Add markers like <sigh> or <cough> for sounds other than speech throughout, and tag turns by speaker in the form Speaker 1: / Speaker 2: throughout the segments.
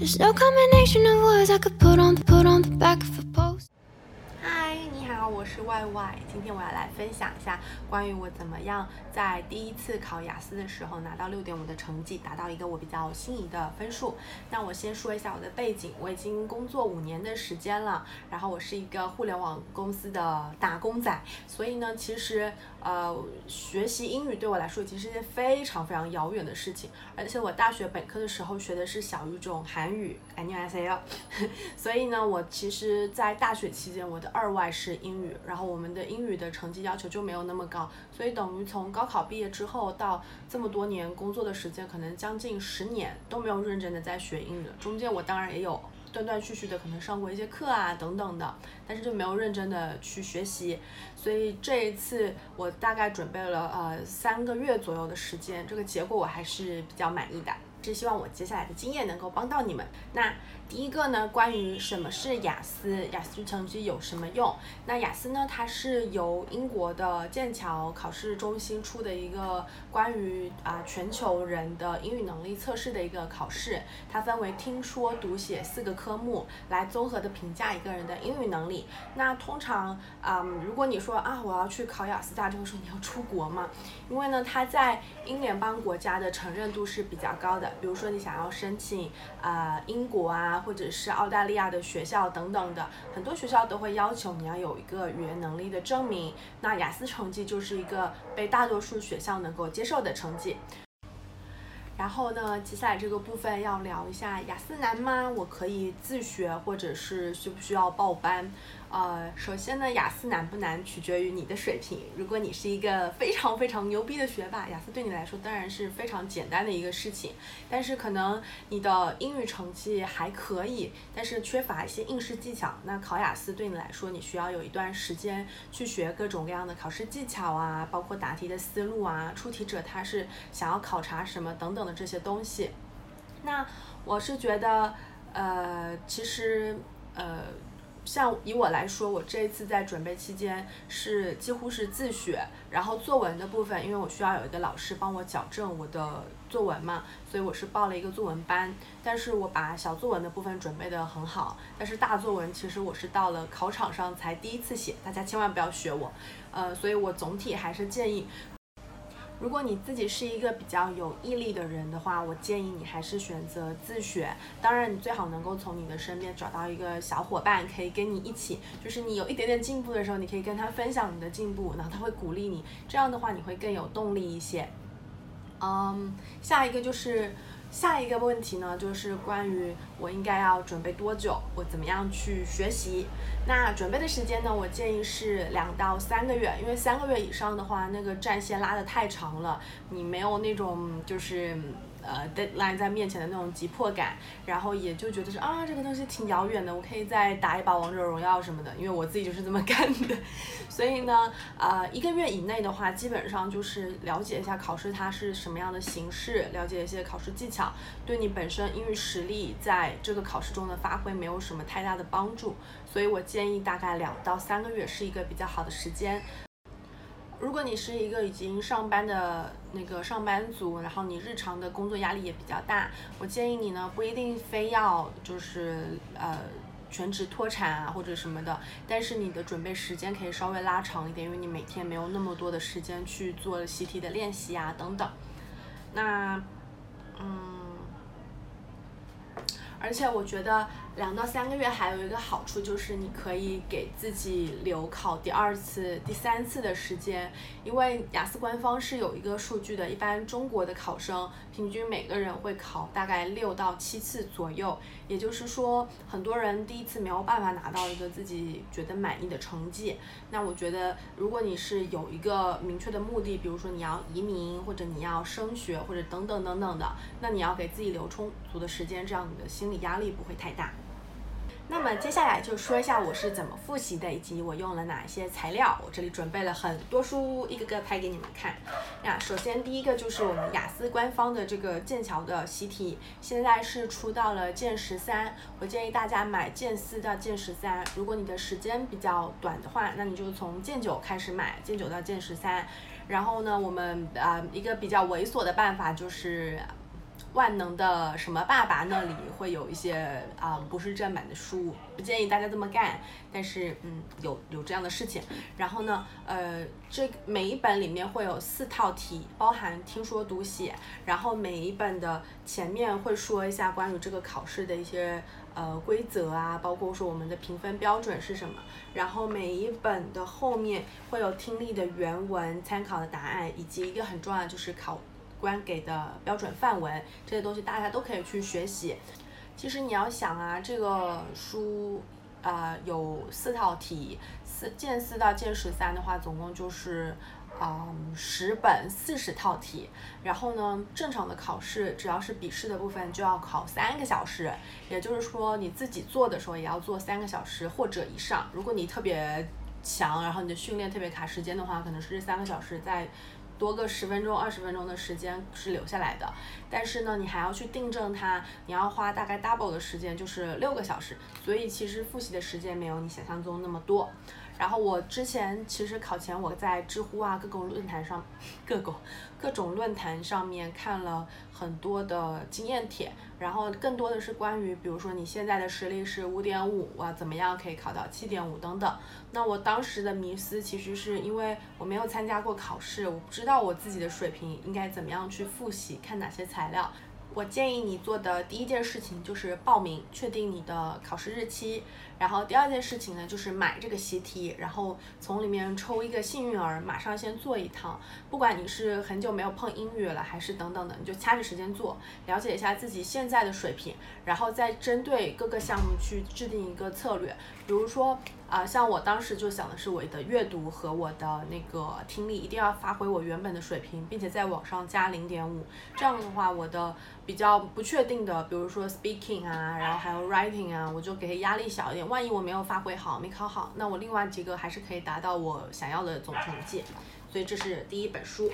Speaker 1: there's no combination of words i could put on the put on the back of the post.
Speaker 2: Hi，你好我是 yy 今天我要来分享一下关于我怎么样在第一次考雅思的时候拿到六点五的成绩达到一个我比较心仪的分数。那我先说一下我的背景我已经工作五年的时间了然后我是一个互联网公司的打工仔。所以呢其实呃学习英语对我来说已经是一件非常非常遥远的事情，而且我大学本科的时候学的是小语种韩语，I N S L，所以呢，我其实，在大学期间我的二外是英语，然后我们的英语的成绩要求就没有那么高，所以等于从高考毕业之后到这么多年工作的时间，可能将近十年都没有认真的在学英语了。中间我当然也有断断续续的可能上过一些课啊等等的，但是就没有认真的去学习。所以这一次我大概准备了呃三个月左右的时间，这个结果我还是比较满意的。是希望我接下来的经验能够帮到你们。那第一个呢，关于什么是雅思，雅思成绩有什么用？那雅思呢，它是由英国的剑桥考试中心出的一个关于啊全球人的英语能力测试的一个考试，它分为听说读写四个科目，来综合的评价一个人的英语能力。那通常啊，如果你说啊我要去考雅思，大家就会说你要出国嘛，因为呢，它在英联邦国家的承认度是比较高的。比如说你想要申请啊英国啊，或者是澳大利亚的学校等等的，很多学校都会要求你要有一个语言能力的证明。那雅思成绩就是一个被大多数学校能够接受的成绩。然后呢，接下来这个部分要聊一下雅思难吗？我可以自学，或者是需不需要报班？呃，首先呢，雅思难不难取决于你的水平。如果你是一个非常非常牛逼的学霸，雅思对你来说当然是非常简单的一个事情。但是可能你的英语成绩还可以，但是缺乏一些应试技巧。那考雅思对你来说，你需要有一段时间去学各种各样的考试技巧啊，包括答题的思路啊，出题者他是想要考察什么等等的这些东西。那我是觉得，呃，其实，呃。像以我来说，我这一次在准备期间是几乎是自学，然后作文的部分，因为我需要有一个老师帮我矫正我的作文嘛，所以我是报了一个作文班。但是我把小作文的部分准备得很好，但是大作文其实我是到了考场上才第一次写，大家千万不要学我，呃，所以我总体还是建议。如果你自己是一个比较有毅力的人的话，我建议你还是选择自学。当然，你最好能够从你的身边找到一个小伙伴，可以跟你一起，就是你有一点点进步的时候，你可以跟他分享你的进步，然后他会鼓励你。这样的话，你会更有动力一些。嗯，下一个就是。下一个问题呢，就是关于我应该要准备多久，我怎么样去学习？那准备的时间呢，我建议是两到三个月，因为三个月以上的话，那个战线拉得太长了，你没有那种就是。呃拦在面前的那种急迫感，然后也就觉得是啊，这个东西挺遥远的，我可以再打一把王者荣耀什么的，因为我自己就是这么 <laughs> 干的。所以呢，呃，一个月以内的话，基本上就是了解一下考试它是什么样的形式，了解一些考试技巧，对你本身英语实力在这个考试中的发挥没有什么太大的帮助。所以我建议大概两到三个月是一个比较好的时间。如果你是一个已经上班的那个上班族，然后你日常的工作压力也比较大，我建议你呢不一定非要就是呃全职脱产啊或者什么的，但是你的准备时间可以稍微拉长一点，因为你每天没有那么多的时间去做习题的练习啊等等。那嗯。而且我觉得两到三个月还有一个好处，就是你可以给自己留考第二次、第三次的时间，因为雅思官方是有一个数据的，一般中国的考生平均每个人会考大概六到七次左右，也就是说，很多人第一次没有办法拿到一个自己觉得满意的成绩。那我觉得，如果你是有一个明确的目的，比如说你要移民，或者你要升学，或者等等等等的，那你要给自己留充足的时间，这样你的心理。压力不会太大。那么接下来就说一下我是怎么复习的，以及我用了哪些材料。我这里准备了很多书，一个个拍给你们看。那，首先第一个就是我们雅思官方的这个剑桥的习题，现在是出到了剑十三。我建议大家买剑四到剑十三。如果你的时间比较短的话，那你就从剑九开始买，剑九到剑十三。然后呢，我们啊一个比较猥琐的办法就是。万能的什么爸爸那里会有一些啊、不是正版的书，不建议大家这么干。但是嗯，有有这样的事情。然后呢，呃，这每一本里面会有四套题，包含听说读写。然后每一本的前面会说一下关于这个考试的一些呃规则啊，包括说我们的评分标准是什么。然后每一本的后面会有听力的原文、参考的答案，以及一个很重要的就是考官给的标准范文，这些东西大家都可以去学习。其实你要想啊，这个书呃有四套题，四剑四到剑十三的话，总共就是。嗯，十本四十套题，然后呢，正常的考试只要是笔试的部分就要考三个小时，也就是说你自己做的时候也要做三个小时或者以上。如果你特别强，然后你的训练特别卡时间的话，可能是这三个小时在多个十分钟、二十分钟的时间是留下来的。但是呢，你还要去订正它，你要花大概 double 的时间，就是六个小时。所以其实复习的时间没有你想象中那么多。然后我之前其实考前我在知乎啊各种论坛上，各种各种论坛上面看了很多的经验帖，然后更多的是关于比如说你现在的实力是五点五啊，怎么样可以考到七点五等等。那我当时的迷思其实是因为我没有参加过考试，我不知道我自己的水平应该怎么样去复习，看哪些材料。我建议你做的第一件事情就是报名，确定你的考试日期。然后第二件事情呢，就是买这个习题，然后从里面抽一个幸运儿，马上先做一趟。不管你是很久没有碰英语了，还是等等的，你就掐着时间做，了解一下自己现在的水平，然后再针对各个项目去制定一个策略。比如说啊、像我当时就想的是我的阅读和我的那个听力一定要发挥我原本的水平，并且在往上加零点五。这样的话，我的比较不确定的，比如说 speaking 啊，然后还有 writing 啊，我就给压力小一点。万一我没有发挥好，没考好，那我另外几个还是可以达到我想要的总成绩。所以这是第一本书。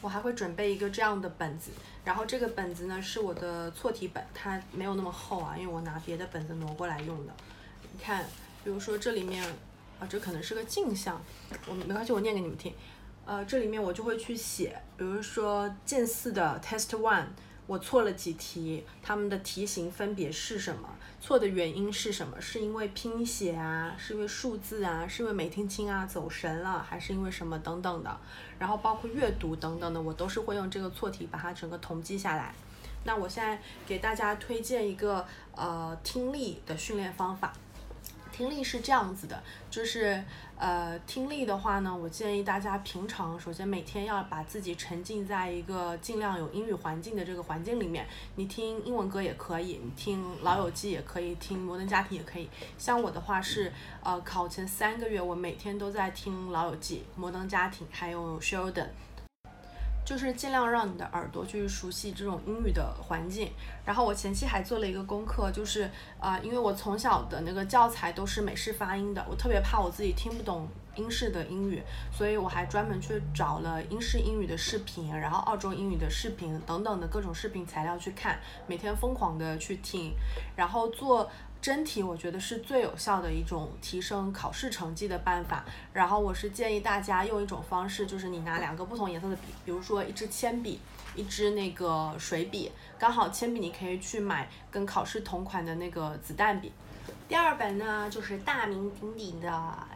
Speaker 2: 我还会准备一个这样的本子，然后这个本子呢是我的错题本，它没有那么厚啊，因为我拿别的本子挪过来用的。你看，比如说这里面，啊，这可能是个镜像，我没关系，我念给你们听。呃，这里面我就会去写，比如说近似的 test one，我错了几题，它们的题型分别是什么？错的原因是什么？是因为拼写啊，是因为数字啊，是因为没听清啊，走神了，还是因为什么等等的？然后包括阅读等等的，我都是会用这个错题把它整个统计下来。那我现在给大家推荐一个呃听力的训练方法。听力是这样子的，就是呃听力的话呢，我建议大家平常首先每天要把自己沉浸在一个尽量有英语环境的这个环境里面。你听英文歌也可以，你听《老友记》也可以，听《摩登家庭》也可以。像我的话是呃考前三个月，我每天都在听《老友记》《摩登家庭》还有 Sheldon。就是尽量让你的耳朵去熟悉这种英语的环境。然后我前期还做了一个功课，就是啊、因为我从小的那个教材都是美式发音的，我特别怕我自己听不懂英式的英语，所以我还专门去找了英式英语的视频，然后澳洲英语的视频等等的各种视频材料去看，每天疯狂的去听，然后做。真题我觉得是最有效的一种提升考试成绩的办法。然后我是建议大家用一种方式，就是你拿两个不同颜色的笔，比如说一支铅笔，一支那个水笔，刚好铅笔你可以去买跟考试同款的那个子弹笔。第二本呢，就是大名鼎鼎的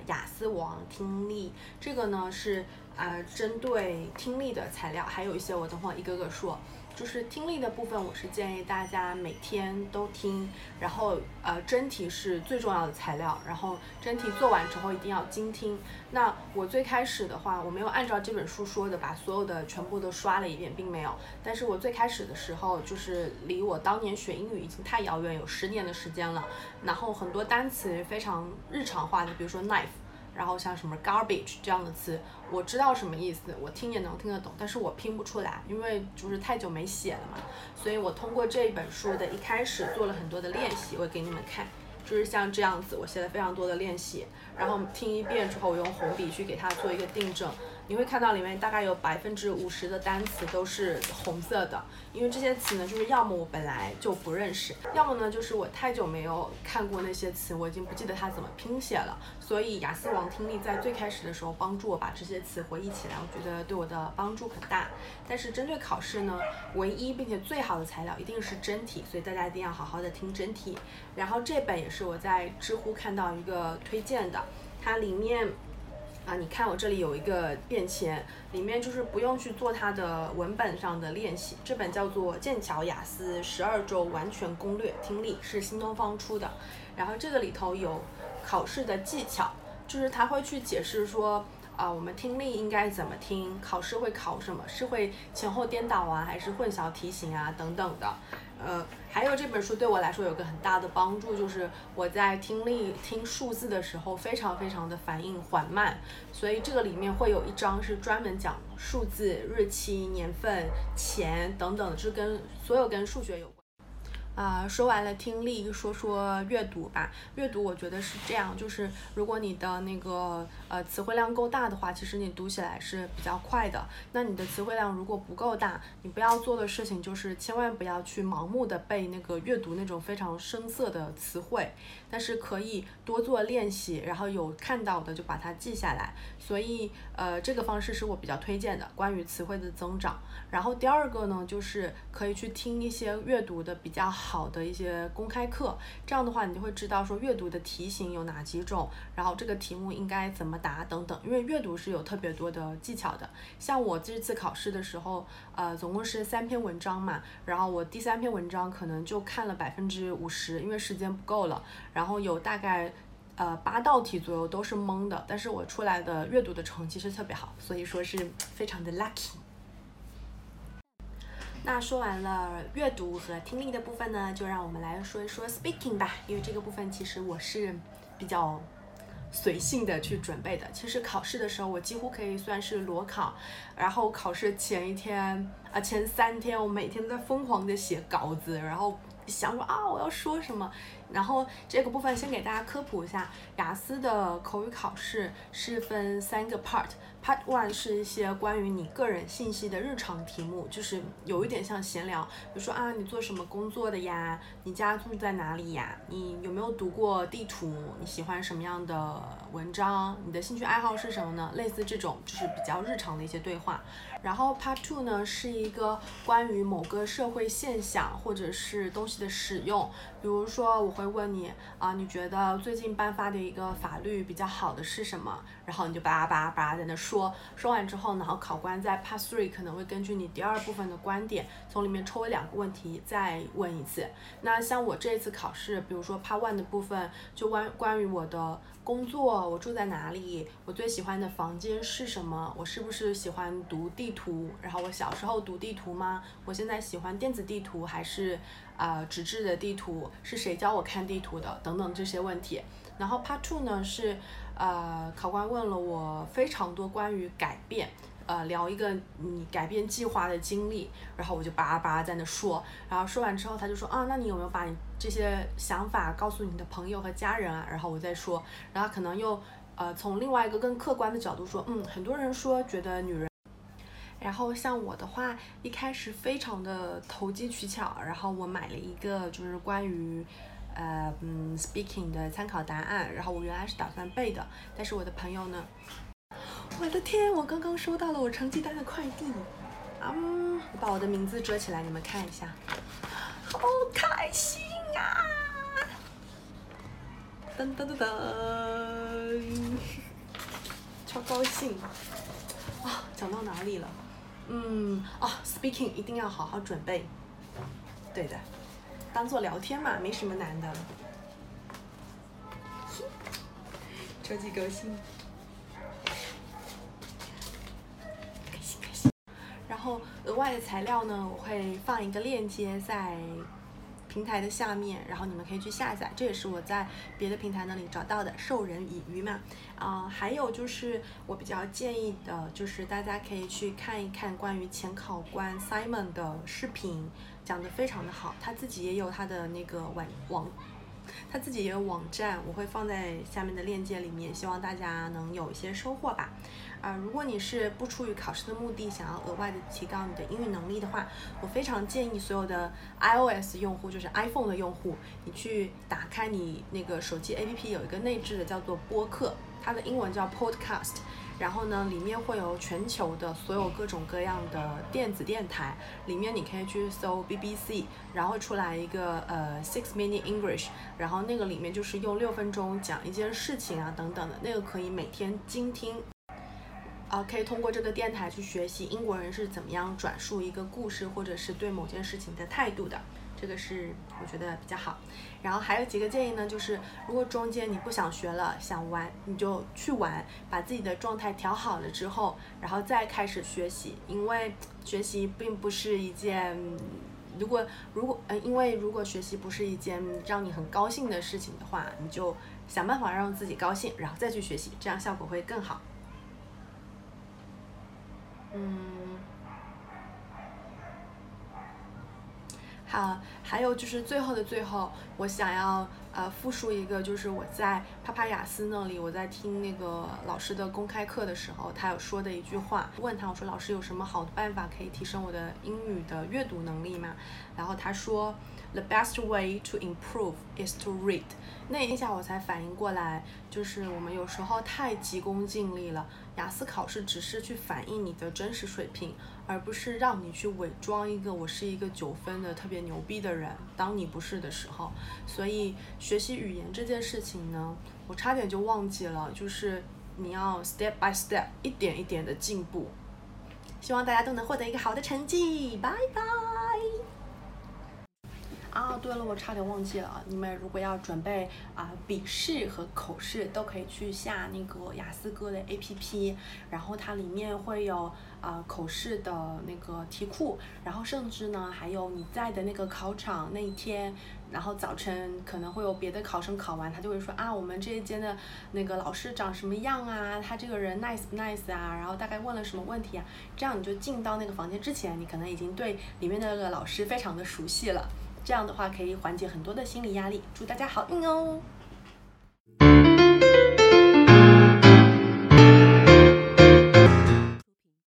Speaker 2: 雅思王听力，这个呢是呃针对听力的材料，还有一些我等会一个个说。就是听力的部分，我是建议大家每天都听，然后呃真题是最重要的材料，然后真题做完之后一定要精听。那我最开始的话，我没有按照这本书说的把所有的全部都刷了一遍，并没有。但是我最开始的时候，就是离我当年学英语已经太遥远，有十年的时间了。然后很多单词非常日常化的，比如说 knife。然后像什么 garbage 这样的词，我知道什么意思，我听也能听得懂，但是我拼不出来，因为就是太久没写了嘛。所以我通过这一本书的一开始做了很多的练习，我给你们看，就是像这样子，我写了非常多的练习，然后听一遍之后，我用红笔去给它做一个订正。你会看到里面大概有百分之五十的单词都是红色的，因为这些词呢，就是要么我本来就不认识，要么呢就是我太久没有看过那些词，我已经不记得它怎么拼写了。所以雅思王听力在最开始的时候帮助我把这些词回忆起来，我觉得对我的帮助很大。但是针对考试呢，唯一并且最好的材料一定是真题，所以大家一定要好好的听真题。然后这本也是我在知乎看到一个推荐的，它里面。啊，你看我这里有一个便签，里面就是不用去做它的文本上的练习。这本叫做《剑桥雅思十二周完全攻略听力》，是新东方出的。然后这个里头有考试的技巧，就是他会去解释说，啊，我们听力应该怎么听，考试会考什么，是会前后颠倒啊，还是混淆题型啊，等等的。呃，还有这本书对我来说有个很大的帮助，就是我在听力听数字的时候非常非常的反应缓慢，所以这个里面会有一章是专门讲数字、日期、年份、钱等等，是跟所有跟数学有关。啊，说完了听力，说说阅读吧。阅读我觉得是这样，就是如果你的那个呃词汇量够大的话，其实你读起来是比较快的。那你的词汇量如果不够大，你不要做的事情就是千万不要去盲目的背那个阅读那种非常生涩的词汇，但是可以多做练习，然后有看到的就把它记下来。所以呃这个方式是我比较推荐的，关于词汇的增长。然后第二个呢，就是可以去听一些阅读的比较好的一些公开课，这样的话你就会知道说阅读的题型有哪几种，然后这个题目应该怎么答等等。因为阅读是有特别多的技巧的。像我这次考试的时候，呃，总共是三篇文章嘛，然后我第三篇文章可能就看了百分之五十，因为时间不够了。然后有大概呃八道题左右都是蒙的，但是我出来的阅读的成绩是特别好，所以说是非常的 lucky。那说完了阅读和听力的部分呢，就让我们来说一说 speaking 吧。因为这个部分其实我是比较随性的去准备的。其实考试的时候，我几乎可以算是裸考。然后考试前一天啊，前三天我每天都在疯狂的写稿子，然后想说啊我要说什么。然后这个部分先给大家科普一下，雅思的口语考试是分三个 part。Part one 是一些关于你个人信息的日常题目，就是有一点像闲聊，比如说啊，你做什么工作的呀？你家住在哪里呀？你有没有读过地图？你喜欢什么样的文章？你的兴趣爱好是什么呢？类似这种就是比较日常的一些对话。然后 Part two 呢是一个关于某个社会现象或者是东西的使用，比如说我会问你啊，你觉得最近颁发的一个法律比较好的是什么？然后你就巴拉巴拉巴拉在那说。说说完之后，然后考官在 Part Three 可能会根据你第二部分的观点，从里面抽两个问题再问一次。那像我这次考试，比如说 Part One 的部分，就关关于我的工作，我住在哪里，我最喜欢的房间是什么，我是不是喜欢读地图，然后我小时候读地图吗？我现在喜欢电子地图还是啊纸质的地图？是谁教我看地图的？等等这些问题。然后 Part Two 呢是。呃，考官问了我非常多关于改变，呃，聊一个你改变计划的经历，然后我就叭叭在那说，然后说完之后他就说啊，那你有没有把你这些想法告诉你的朋友和家人啊？然后我再说，然后可能又呃从另外一个更客观的角度说，嗯，很多人说觉得女人，然后像我的话，一开始非常的投机取巧，然后我买了一个就是关于。呃嗯，speaking 的参考答案，然后我原来是打算背的，但是我的朋友呢，我的天，我刚刚收到了我成绩单的快递，嗯，我把我的名字遮起来，你们看一下，好开心啊！噔噔噔噔，<laughs> 超高兴啊！讲到哪里了？嗯，啊，speaking 一定要好好准备，对的。当做聊天嘛，没什么难的。超级高兴，然后额外的材料呢，我会放一个链接在平台的下面，然后你们可以去下载。这也是我在别的平台那里找到的。授人以鱼嘛，啊，还有就是我比较建议的，就是大家可以去看一看关于前考官 Simon 的视频。讲的非常的好，他自己也有他的那个网网他自己也有网站，我会放在下面的链接里面，希望大家能有一些收获吧。啊，如果你是不出于考试的目的，想要额外的提高你的英语能力的话，我非常建议所有的 iOS 用户，就是 iPhone 的用户，你去打开你那个手机 APP，有一个内置的叫做播客，它的英文叫 Podcast。然后呢，里面会有全球的所有各种各样的电子电台，里面你可以去搜 BBC，然后出来一个呃 Six Minute English，然后那个里面就是用六分钟讲一件事情啊等等的，那个可以每天精听。啊，可以通过这个电台去学习英国人是怎么样转述一个故事，或者是对某件事情的态度的。这个是我觉得比较好，然后还有几个建议呢，就是如果中间你不想学了，想玩，你就去玩，把自己的状态调好了之后，然后再开始学习，因为学习并不是一件，如果如果呃，因为如果学习不是一件让你很高兴的事情的话，你就想办法让自己高兴，然后再去学习，这样效果会更好。嗯。好，还有就是最后的最后，我想要呃复述一个，就是我在帕帕雅思那里，我在听那个老师的公开课的时候，他有说的一句话，问他我说老师有什么好的办法可以提升我的英语的阅读能力吗？然后他说，The best way to improve is to read。那一下我才反应过来，就是我们有时候太急功近利了。雅思考试只是去反映你的真实水平，而不是让你去伪装一个我是一个九分的特别牛逼的人。当你不是的时候，所以学习语言这件事情呢，我差点就忘记了，就是你要 step by step 一点一点的进步。希望大家都能获得一个好的成绩，拜拜。啊，对了，我差点忘记了，你们如果要准备啊笔试和口试，都可以去下那个雅思哥的 APP，然后它里面会有啊口试的那个题库，然后甚至呢还有你在的那个考场那一天，然后早晨可能会有别的考生考完，他就会说啊我们这一间的那个老师长什么样啊，他这个人 nice 不 nice 啊，然后大概问了什么问题啊，这样你就进到那个房间之前，你可能已经对里面的那个老师非常的熟悉了。这样的话可以缓解很多的心理压力，祝大家好运哦！